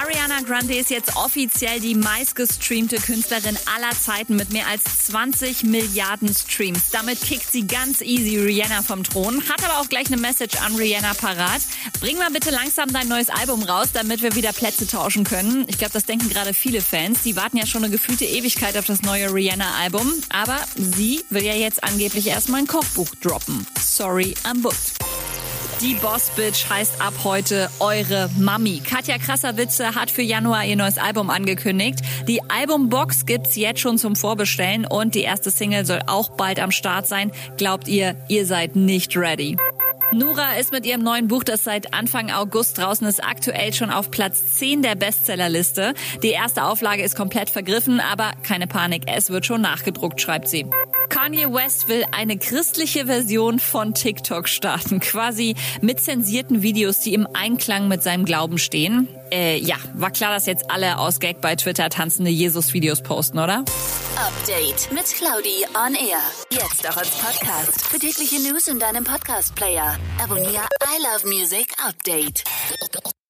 Ariana Grande ist jetzt offiziell die meistgestreamte Künstlerin aller Zeiten mit mehr als 20 Milliarden Streams. Damit kickt sie ganz easy Rihanna vom Thron, hat aber auch gleich eine Message an Rihanna parat. Bring mal bitte langsam dein neues Album raus, damit wir wieder Plätze tauschen können. Ich glaube, das denken gerade viele Fans. Die warten ja schon eine gefühlte Ewigkeit auf das neue Rihanna-Album. Aber sie will ja jetzt angeblich erstmal ein Kochbuch droppen. Sorry, I'm booked. Die Boss Bitch heißt ab heute eure Mami. Katja Krasserwitze hat für Januar ihr neues Album angekündigt. Die Albumbox gibt's jetzt schon zum Vorbestellen und die erste Single soll auch bald am Start sein. Glaubt ihr, ihr seid nicht ready? Nura ist mit ihrem neuen Buch, das seit Anfang August draußen ist, aktuell schon auf Platz 10 der Bestsellerliste. Die erste Auflage ist komplett vergriffen, aber keine Panik, es wird schon nachgedruckt, schreibt sie. Kanye West will eine christliche Version von TikTok starten, quasi mit zensierten Videos, die im Einklang mit seinem Glauben stehen. Äh, ja, war klar, dass jetzt alle aus Gag bei Twitter tanzende Jesus-Videos posten, oder? Update mit Claudi on Air. Jetzt auch als Podcast. Für tägliche News in deinem Podcast-Player. Abonniere I Love Music Update.